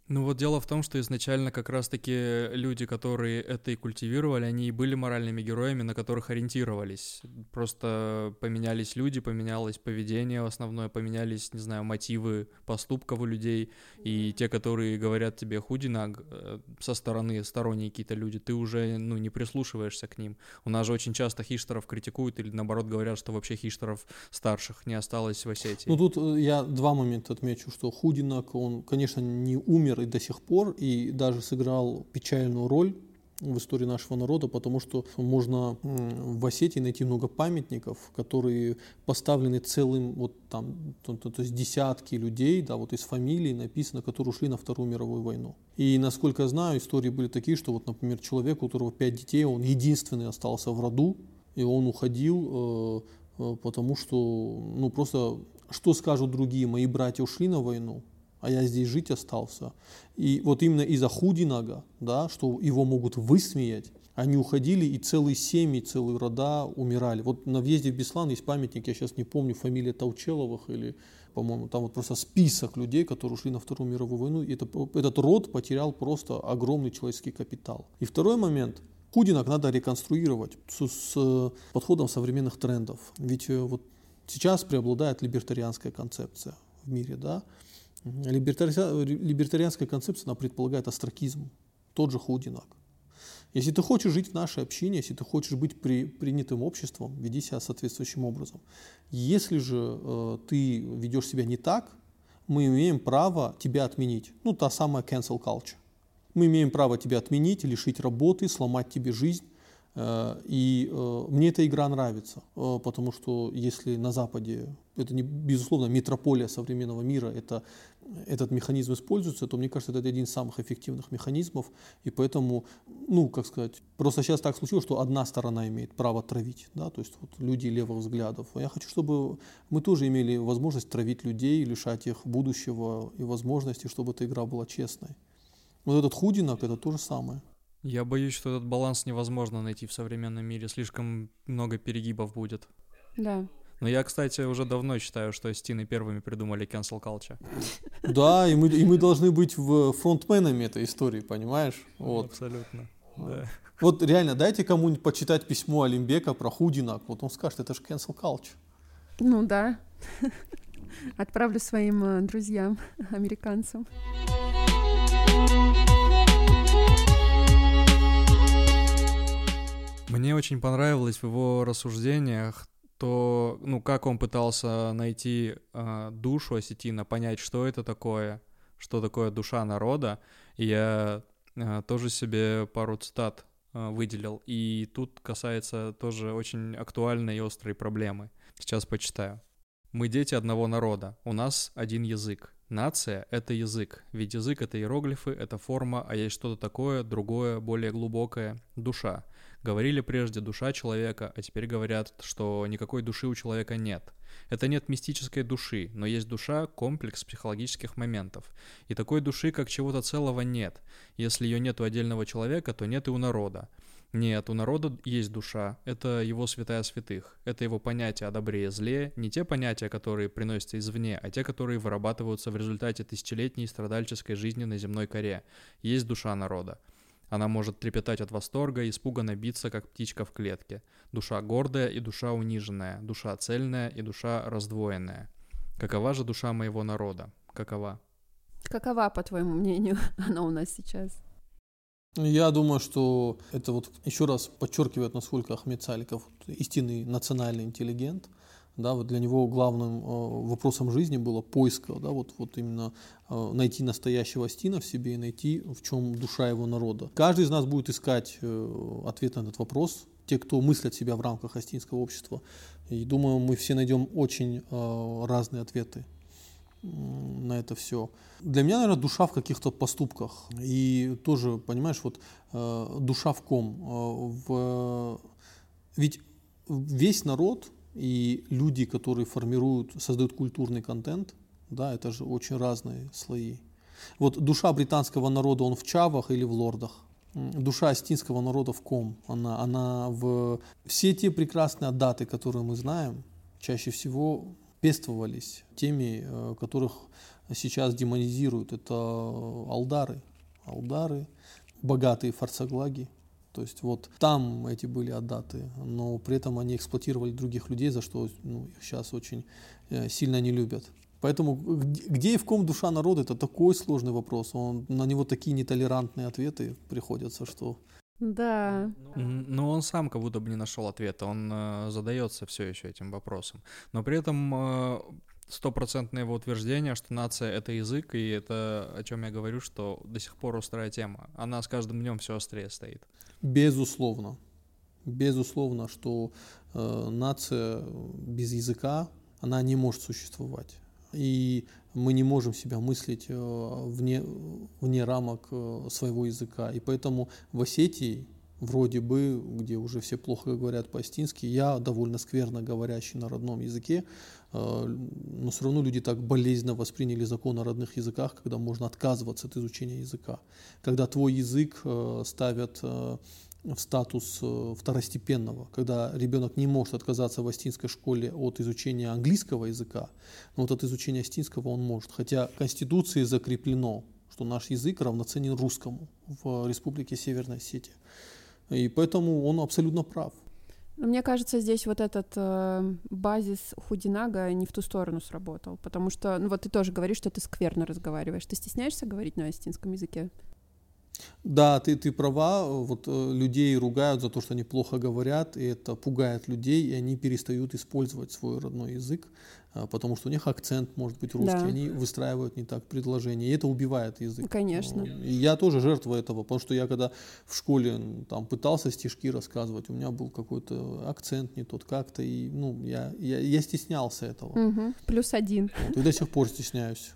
Speaker 2: Ну вот дело в том, что изначально как раз-таки люди, которые это и культивировали, они и были моральными героями, на которых ориентировались. Просто поменялись люди, поменялось поведение основное, поменялись, не знаю, мотивы поступков у людей. И те, которые говорят тебе худина э, со стороны, сторонние какие-то люди, ты уже, ну, не прислушиваешься к ним. У нас же очень часто хиштеров критикуют или наоборот говорят, что вообще хиштеров старших не осталось в Осетии.
Speaker 3: Ну тут э, я два момента отмечу, что Худинак, он, конечно, не умер умер и до сих пор, и даже сыграл печальную роль в истории нашего народа, потому что можно в Осетии найти много памятников, которые поставлены целым, вот там, то, то, то есть десятки людей, да, вот из фамилий написано, которые ушли на Вторую мировую войну. И насколько я знаю, истории были такие, что вот, например, человек, у которого пять детей, он единственный остался в роду, и он уходил, э, э, потому что, ну просто, что скажут другие, мои братья ушли на войну, а я здесь жить остался. И вот именно из-за Худинага, да, что его могут высмеять, они уходили, и целые семьи, целые рода умирали. Вот на въезде в Беслан есть памятник, я сейчас не помню, фамилия Таучеловых или, по-моему, там вот просто список людей, которые ушли на Вторую мировую войну. И это, этот род потерял просто огромный человеческий капитал. И второй момент. Худинок надо реконструировать с, с подходом современных трендов. Ведь э, вот сейчас преобладает либертарианская концепция в мире, да, Либертарианская концепция, она предполагает астракизм, тот же Худинак. Если ты хочешь жить в нашей общине, если ты хочешь быть при, принятым обществом, веди себя соответствующим образом. Если же э, ты ведешь себя не так, мы имеем право тебя отменить. Ну, та самая cancel culture. Мы имеем право тебя отменить, лишить работы, сломать тебе жизнь. Э, и э, мне эта игра нравится, э, потому что если на Западе, это не, безусловно метрополия современного мира, это этот механизм используется, то мне кажется, это один из самых эффективных механизмов, и поэтому, ну, как сказать, просто сейчас так случилось, что одна сторона имеет право травить, да, то есть вот люди левых взглядов. Я хочу, чтобы мы тоже имели возможность травить людей, лишать их будущего и возможности, чтобы эта игра была честной. Вот этот худинок — это то же самое.
Speaker 2: Я боюсь, что этот баланс невозможно найти в современном мире, слишком много перегибов будет.
Speaker 1: Да,
Speaker 2: но я, кстати, уже давно считаю, что Стины первыми придумали cancel culture.
Speaker 3: Да, и мы, и мы должны быть в фронтменами этой истории, понимаешь? Вот.
Speaker 2: Абсолютно, да.
Speaker 3: Вот реально, дайте кому-нибудь почитать письмо Олимбека про Худинак, вот он скажет, это же cancel culture.
Speaker 1: Ну да. Отправлю своим э, друзьям, американцам.
Speaker 2: Мне очень понравилось в его рассуждениях то, ну, как он пытался найти э, душу осетина, понять, что это такое, что такое душа народа, и я э, тоже себе пару цитат э, выделил. И тут касается тоже очень актуальной и острой проблемы. Сейчас почитаю. Мы дети одного народа, у нас один язык. Нация — это язык, ведь язык — это иероглифы, это форма, а есть что-то такое, другое, более глубокое — душа. Говорили прежде душа человека, а теперь говорят, что никакой души у человека нет. Это нет мистической души, но есть душа – комплекс психологических моментов. И такой души, как чего-то целого, нет. Если ее нет у отдельного человека, то нет и у народа. Нет, у народа есть душа, это его святая святых, это его понятия о добре и зле, не те понятия, которые приносятся извне, а те, которые вырабатываются в результате тысячелетней страдальческой жизни на земной коре. Есть душа народа. Она может трепетать от восторга, испуганно биться, как птичка в клетке. Душа гордая и душа униженная, душа цельная и душа раздвоенная. Какова же душа моего народа? Какова?
Speaker 1: Какова, по твоему мнению, она у нас сейчас?
Speaker 3: Я думаю, что это вот еще раз подчеркивает, насколько Ахмед Саликов истинный национальный интеллигент – да, вот для него главным э, вопросом жизни было поиск, да, вот, вот именно э, найти настоящего Стина в себе и найти, в чем душа его народа. Каждый из нас будет искать э, ответ на этот вопрос, те, кто мыслят себя в рамках астинского общества. И думаю, мы все найдем очень разные ответы на это все. Для меня, наверное, душа в каких-то поступках. И тоже, понимаешь, вот душа в ком? В... Ведь весь народ, и люди, которые формируют, создают культурный контент, да, это же очень разные слои. Вот душа британского народа, он в чавах или в лордах? душа астинского народа в ком? Она, она в... Все те прекрасные даты, которые мы знаем, чаще всего пествовались теми, э, которых сейчас демонизируют. Это алдары, алдары, богатые фарсаглаги. То есть вот там эти были аддаты, но при этом они эксплуатировали других людей, за что ну, их сейчас очень э, сильно не любят. Поэтому где и в ком душа народа, это такой сложный вопрос. Он, на него такие нетолерантные ответы приходятся, что...
Speaker 1: Да.
Speaker 2: Но он сам как будто бы не нашел ответа, он э, задается все еще этим вопросом. Но при этом э, стопроцентное его утверждение, что нация — это язык, и это, о чем я говорю, что до сих пор острая тема. Она с каждым днем все острее стоит.
Speaker 3: Безусловно. Безусловно, что э, нация без языка, она не может существовать и мы не можем себя мыслить э, вне, вне рамок э, своего языка. И поэтому в Осетии, вроде бы, где уже все плохо говорят по-астински, я довольно скверно говорящий на родном языке, но все равно люди так болезненно восприняли закон о родных языках, когда можно отказываться от изучения языка. Когда твой язык ставят в статус э, второстепенного, когда ребенок не может отказаться в астинской школе от изучения английского языка, но вот от изучения астинского он может. Хотя Конституции закреплено, что наш язык равноценен русскому в Республике Северная Осетия. И поэтому он абсолютно прав.
Speaker 1: Мне кажется, здесь вот этот э, базис Худинага не в ту сторону сработал, потому что, ну вот ты тоже говоришь, что ты скверно разговариваешь. Ты стесняешься говорить на астинском языке?
Speaker 3: Да, ты, ты права, вот э, людей ругают за то, что они плохо говорят, и это пугает людей, и они перестают использовать свой родной язык, а, потому что у них акцент может быть русский, да. они выстраивают не так предложения, и это убивает язык.
Speaker 1: Конечно.
Speaker 3: И я тоже жертва этого, потому что я когда в школе там пытался стишки рассказывать, у меня был какой-то акцент не тот как-то, и ну, я, я, я стеснялся этого.
Speaker 1: Угу. Плюс один.
Speaker 3: И до сих пор стесняюсь.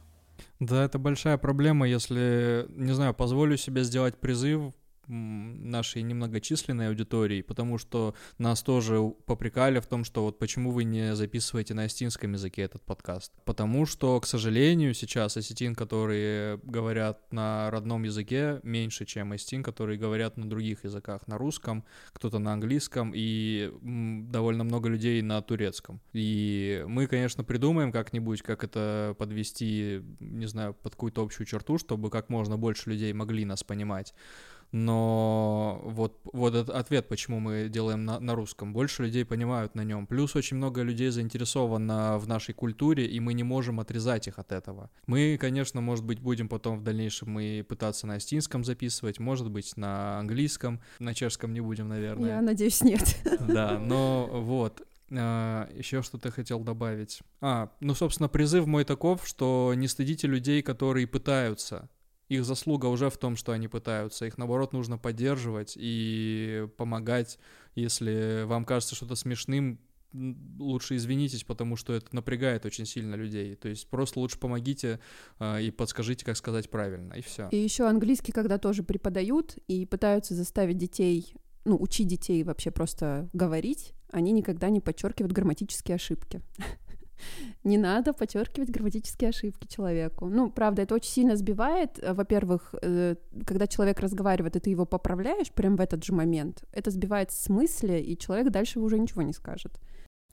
Speaker 2: Да, это большая проблема, если, не знаю, позволю себе сделать призыв нашей немногочисленной аудитории, потому что нас тоже попрекали в том, что вот почему вы не записываете на осетинском языке этот подкаст. Потому что, к сожалению, сейчас осетин, которые говорят на родном языке, меньше, чем осетин, которые говорят на других языках, на русском, кто-то на английском и довольно много людей на турецком. И мы, конечно, придумаем как-нибудь, как это подвести, не знаю, под какую-то общую черту, чтобы как можно больше людей могли нас понимать но вот, вот этот ответ, почему мы делаем на, на русском. Больше людей понимают на нем. Плюс очень много людей заинтересовано в нашей культуре, и мы не можем отрезать их от этого. Мы, конечно, может быть, будем потом в дальнейшем и пытаться на астинском записывать, может быть, на английском, на чешском не будем, наверное.
Speaker 1: Я надеюсь, нет.
Speaker 2: Да, но вот, а, еще что-то хотел добавить. А, ну, собственно, призыв мой таков, что не стыдите людей, которые пытаются их заслуга уже в том, что они пытаются. Их, наоборот, нужно поддерживать и помогать. Если вам кажется что-то смешным, лучше извинитесь, потому что это напрягает очень сильно людей. То есть просто лучше помогите э, и подскажите, как сказать правильно, и все.
Speaker 1: И еще английский, когда тоже преподают и пытаются заставить детей, ну, учить детей вообще просто говорить, они никогда не подчеркивают грамматические ошибки. не надо подчеркивать грамматические ошибки человеку. Ну, правда, это очень сильно сбивает. Э, во-первых, э, когда человек разговаривает, и ты его поправляешь прямо в этот же момент, это сбивает с мысли, и человек дальше уже ничего не скажет.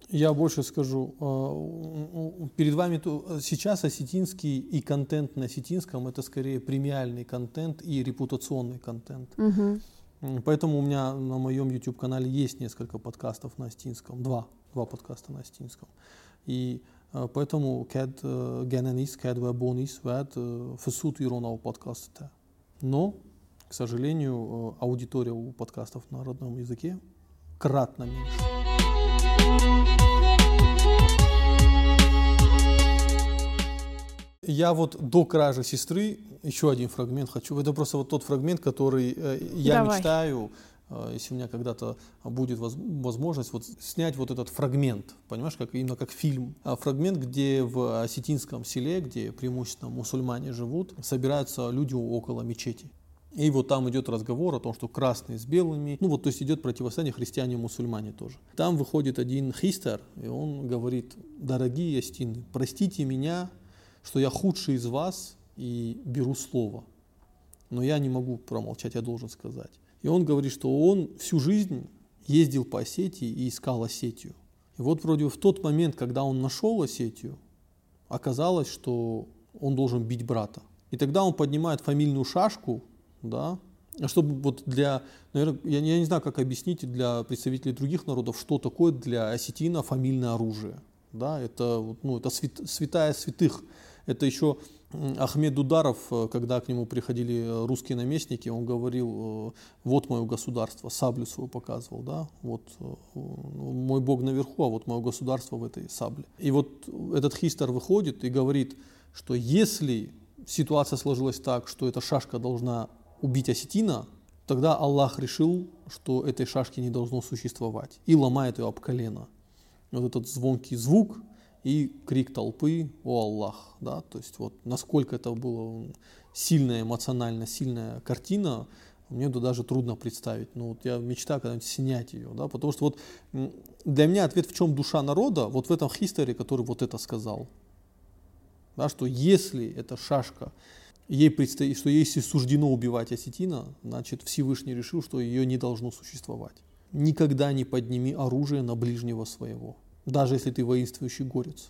Speaker 3: Я больше скажу. Э, перед вами сейчас осетинский и контент на осетинском это скорее премиальный контент и репутационный контент.
Speaker 1: Угу.
Speaker 3: Поэтому у меня на моем YouTube-канале есть несколько подкастов на осетинском. Два. Два подкаста на осетинском. И поэтому kad genenis, kad ve bonis ved фасут иронал подкаста. Но, к сожалению, аудитория у подкастов на родном языке кратно меньше. Я вот до кражи сестры еще один фрагмент хочу. Это просто вот тот фрагмент, который э, я Давай. мечтаю Э, если у меня когда-то будет возможность вот снять вот этот фрагмент, понимаешь, как именно как фильм, а фрагмент, где в осетинском селе, где преимущественно мусульмане живут, собираются люди около мечети. И вот там идет разговор о том, что красные с белыми, ну вот то есть идет противостояние христиане и мусульмане тоже. Там выходит один хистер, и он говорит, дорогие остины, простите меня, что я худший из вас и беру слово. но я не могу промолчать, я должен сказать. И он говорит, что он всю жизнь ездил по Осетии и искал Осетию. И вот вроде в тот момент, когда он нашел Осетию, оказалось, что он должен бить брата. И тогда он поднимает фамильную шашку, да, чтобы вот для, наверное, я, я не знаю, как объяснить для представителей других народов, что такое для осетина фамильное оружие. Да, это, ну, это свят, святая святых. Это еще Ахмед Дударов, э, когда к нему приходили э, русские наместники, он говорил, э, вот мое государство, саблю свою показывал, да, вот мой бог наверху, а вот мое государство в этой сабле. И вот этот хистер выходит и говорит, что если ситуация сложилась так, что эта шашка должна убить осетина, тогда Аллах решил, что этой шашки не должно существовать и ломает ее об колено. Вот этот звонкий звук – и крик толпы «О Аллах!». Да? То есть вот насколько это была сильная, эмоционально сильная картина, мне даже трудно представить. Но вот я мечтаю когда-нибудь снять ее. Да? Потому что вот для меня ответ в чем душа народа, вот в этом хистории, который вот это сказал. Да, что если эта шашка, ей предстоит, что если суждено убивать осетина, значит Всевышний решил, что ее не должно существовать. Никогда не подними оружие на ближнего своего даже если ты воинствующий горец.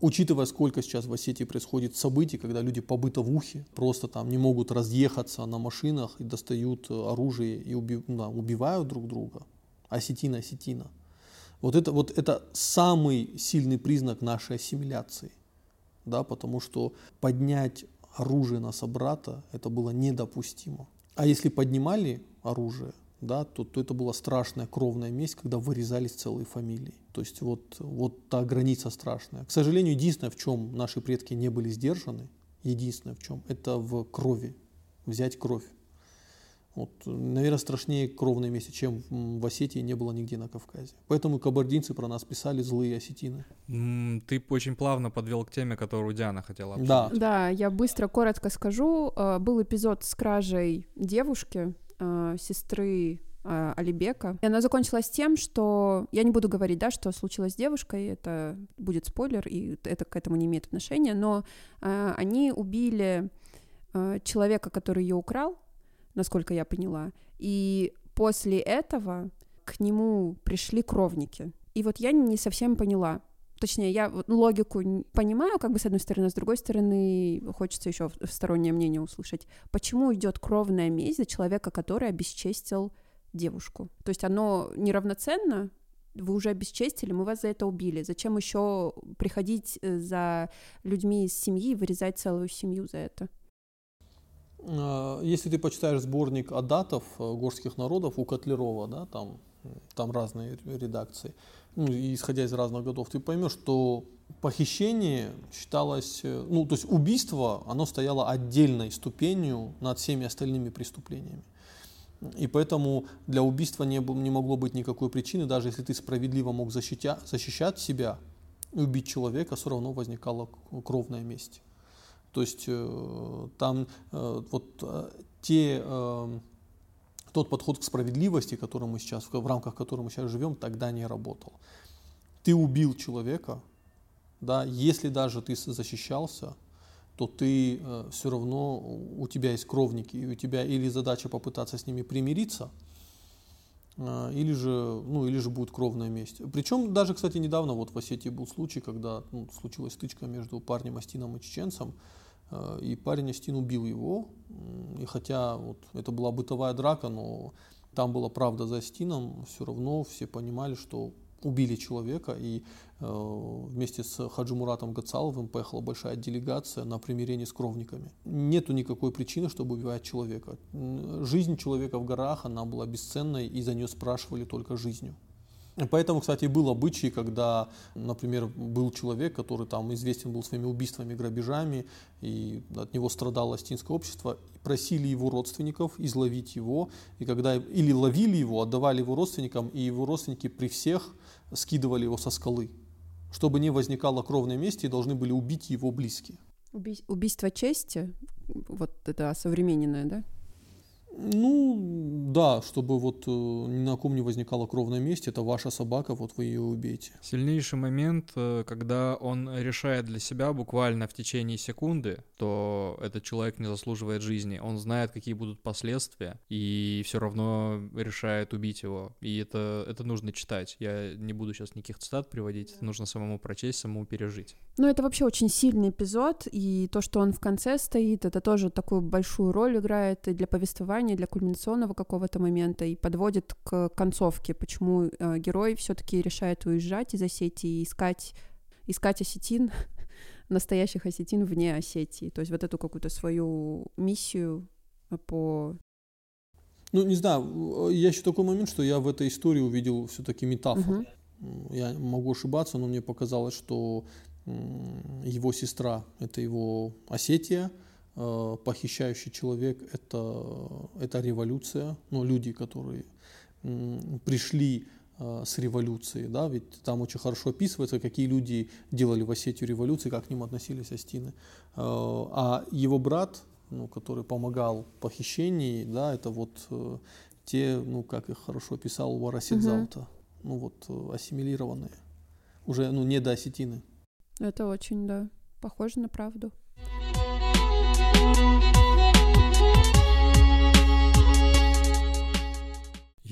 Speaker 3: Учитывая, сколько сейчас в Осетии происходит событий, когда люди по бытовухе просто там не могут разъехаться на машинах и достают э, оружие и уби, да, убивают друг друга. Осетина, осетина. Вот это, вот это самый сильный признак нашей ассимиляции. Да, потому что поднять оружие на собрата это было недопустимо. А если поднимали оружие, да, то, то это была страшная кровная месть, когда вырезались целые фамилии. То есть вот, вот та граница страшная. К сожалению, единственное, в чем наши предки не были сдержаны, единственное в чем, это в крови, взять кровь. Вот, наверное, страшнее кровной мести, чем в Осетии не было нигде на Кавказе. Поэтому кабардинцы про нас писали злые осетины.
Speaker 2: Ты очень плавно подвел к теме, которую Диана хотела обсудить.
Speaker 1: Да. Да, я быстро, коротко скажу. Э, был эпизод с кражей девушки, э, сестры э, Алибека. И она закончилась тем, что я не буду говорить, да, что случилось с девушкой, это будет спойлер, и это к этому не имеет отношения, но э, они убили э, человека, который ее украл, насколько я поняла, и после этого к нему пришли кровники. И вот я не совсем поняла, точнее, я логику понимаю, как бы с одной стороны, с другой стороны, хочется еще стороннее мнение услышать. Почему идет кровная месть за человека, который обесчестил девушку? То есть оно неравноценно, вы уже обесчестили, мы вас за это убили. Зачем еще приходить э, за людьми из семьи и вырезать целую семью за это?
Speaker 3: А, если ты почитаешь сборник адатов э, горских народов у Котлерова, да, там, там разные редакции, ну, исходя из разных годов, ты поймешь, что похищение считалось, э, ну, то есть убийство, оно стояло отдельной ступенью над всеми остальными преступлениями. И поэтому для убийства не, не могло быть никакой причины, даже если ты справедливо мог защитя, защищать себя и убить человека, все равно возникала кровная месть. То есть э, там э, вот те тот подход к справедливости, который мы сейчас, в рамках которого мы сейчас живем, тогда не работал. Ты убил человека, да, если даже ты защищался, то ты э, все равно, у тебя есть кровники, и у тебя или задача попытаться с ними примириться, э, или же, ну, или же будет кровная месть. Причем даже, кстати, недавно вот в Осетии был случай, когда ну, случилась стычка между парнем Астином и чеченцем, и парень Астин убил его. И хотя вот это была бытовая драка, но там была правда за Астином, все равно все понимали, что убили человека, и э, вместе с Хаджи Муратом Гацаловым поехала большая делегация на примирение с кровниками. Нету никакой причины, чтобы убивать человека. Жизнь человека в горах, она была бесценной, и за нее спрашивали только жизнью. Поэтому, кстати, был обычай, когда, например, был человек, который там известен был своими убийствами, грабежами, и от него страдало астинское общество, просили его родственников изловить его, и когда или ловили его, отдавали его родственникам, и его родственники при всех скидывали его со скалы, чтобы не возникало кровной мести, и должны были убить его близкие.
Speaker 1: убийство чести, вот это современное, да?
Speaker 3: Ну, да, чтобы вот э, ни на ком не возникало кровной мести, это ваша собака, вот вы ее убейте.
Speaker 2: Сильнейший момент, э, когда он решает для себя буквально в течение секунды, то этот человек не заслуживает жизни. Он знает, какие будут последствия, и все равно решает убить его. И это, это нужно читать. Я не буду сейчас никаких цитат приводить, это нужно самому прочесть, самому пережить.
Speaker 1: Ну, это вообще очень сильный эпизод, и то, что он в конце стоит, это тоже такую большую роль играет и для повествования, и для кульминационного какого-то момента, и подводит к концовке, почему э, герой все таки решает уезжать из Осетии и искать, искать осетин, настоящих осетин вне Осетии. То есть вот эту какую-то свою миссию по...
Speaker 3: Ну, не знаю, я еще такой момент, что я в этой истории увидел все-таки метафору.
Speaker 1: Мгм.
Speaker 3: Я могу ошибаться, но мне показалось, что его сестра – это его Осетия, э, похищающий человек – это, это революция, ну, люди, которые пришли э, с революции, да, ведь там очень хорошо описывается, какие люди делали в Осетию революции, как к ним относились остины. Э, А его брат, ну, который помогал в похищении, да, это вот э, те, ну, как их хорошо описал Варасидзалта, ну, вот э, ассимилированные, уже, ну, не до осетины.
Speaker 1: Это очень, да, похоже на правду.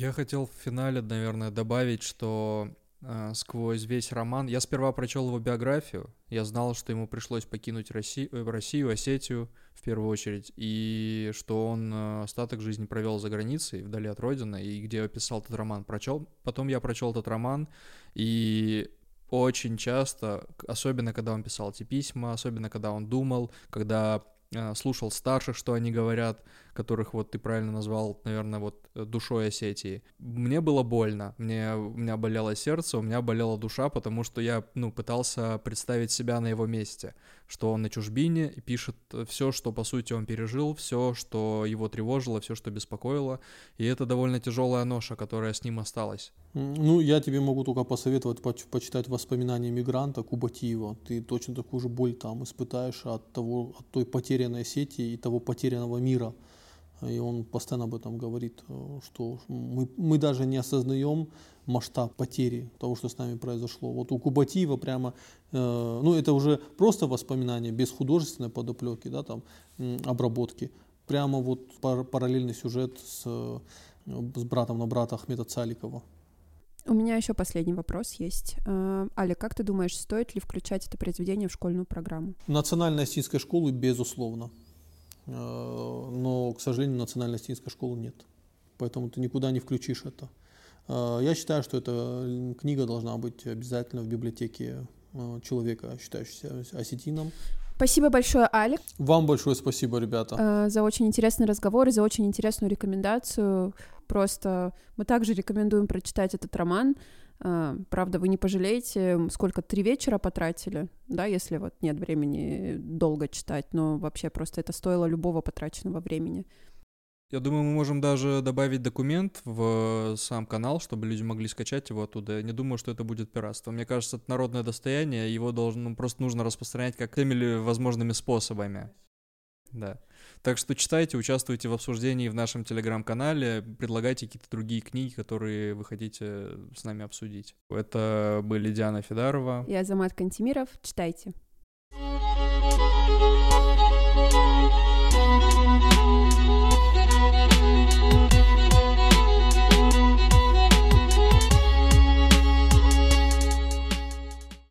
Speaker 2: Я хотел в финале, наверное, добавить, что э, сквозь весь роман... Я сперва прочел его биографию, я знал, что ему пришлось покинуть Россию, Россию Осетию в первую очередь, и что он э, остаток жизни провел за границей, вдали от родины, и где описал этот роман. Прочел, потом я прочел этот роман, и очень часто, особенно когда он писал эти письма, особенно когда он думал, когда э, слушал старших, что они говорят, которых вот ты правильно назвал, наверное, вот э, душой Осетии. Мне было больно, мне, у меня болело сердце, у меня болела душа, потому что я, ну, пытался представить себя на его месте, что он на чужбине и пишет все, что, по сути, он пережил, все, что его тревожило, все, что беспокоило, и это довольно тяжелая ноша, которая с ним осталась.
Speaker 3: Ну, я тебе могу только посоветовать поч- почитать воспоминания мигранта Кубатиева. Ты точно такую же боль там испытаешь от того, от той потерянной сети и того потерянного мира. И он постоянно об этом говорит, э, что мы, мы даже не осознаем масштаб потери того, что с нами произошло. Вот у Кубатиева прямо, э, ну это уже просто воспоминания, без художественной подоплеки, да, там, обработки. Прямо вот пар- параллельный сюжет с, э, с братом на брата Ахмеда Цаликова.
Speaker 1: У меня еще последний вопрос есть. Э, Аля, как ты думаешь, стоит ли включать это произведение в школьную программу?
Speaker 3: Национальной осетинской школы, безусловно. Э, Но, к сожалению, национальной осетинской школы нет. Поэтому ты никуда не включишь это. Э, Я считаю, что эта книга должна быть обязательно в библиотеке э, человека, считающегося осетином.
Speaker 1: Спасибо большое, Алик,
Speaker 3: Вам большое спасибо, ребята.
Speaker 1: за очень интересный разговор и за очень интересную рекомендацию. Просто мы также рекомендуем прочитать этот роман. Э, Правда, вы не пожалеете, сколько три вечера потратили, да, если вот нет времени долго читать, но вообще просто это стоило любого потраченного времени.
Speaker 2: Я думаю, мы можем даже добавить документ в сам канал, чтобы люди могли скачать его оттуда. Я не думаю, что это будет пиратство. Мне кажется, это народное достояние, его должно, просто нужно распространять как теми ли возможными способами. Да. Так что читайте, участвуйте в обсуждении в нашем телеграм-канале, предлагайте какие-то другие книги, которые вы хотите с нами обсудить. Это были Диана Федарова.
Speaker 1: Я Азамат Кантемиров. Читайте.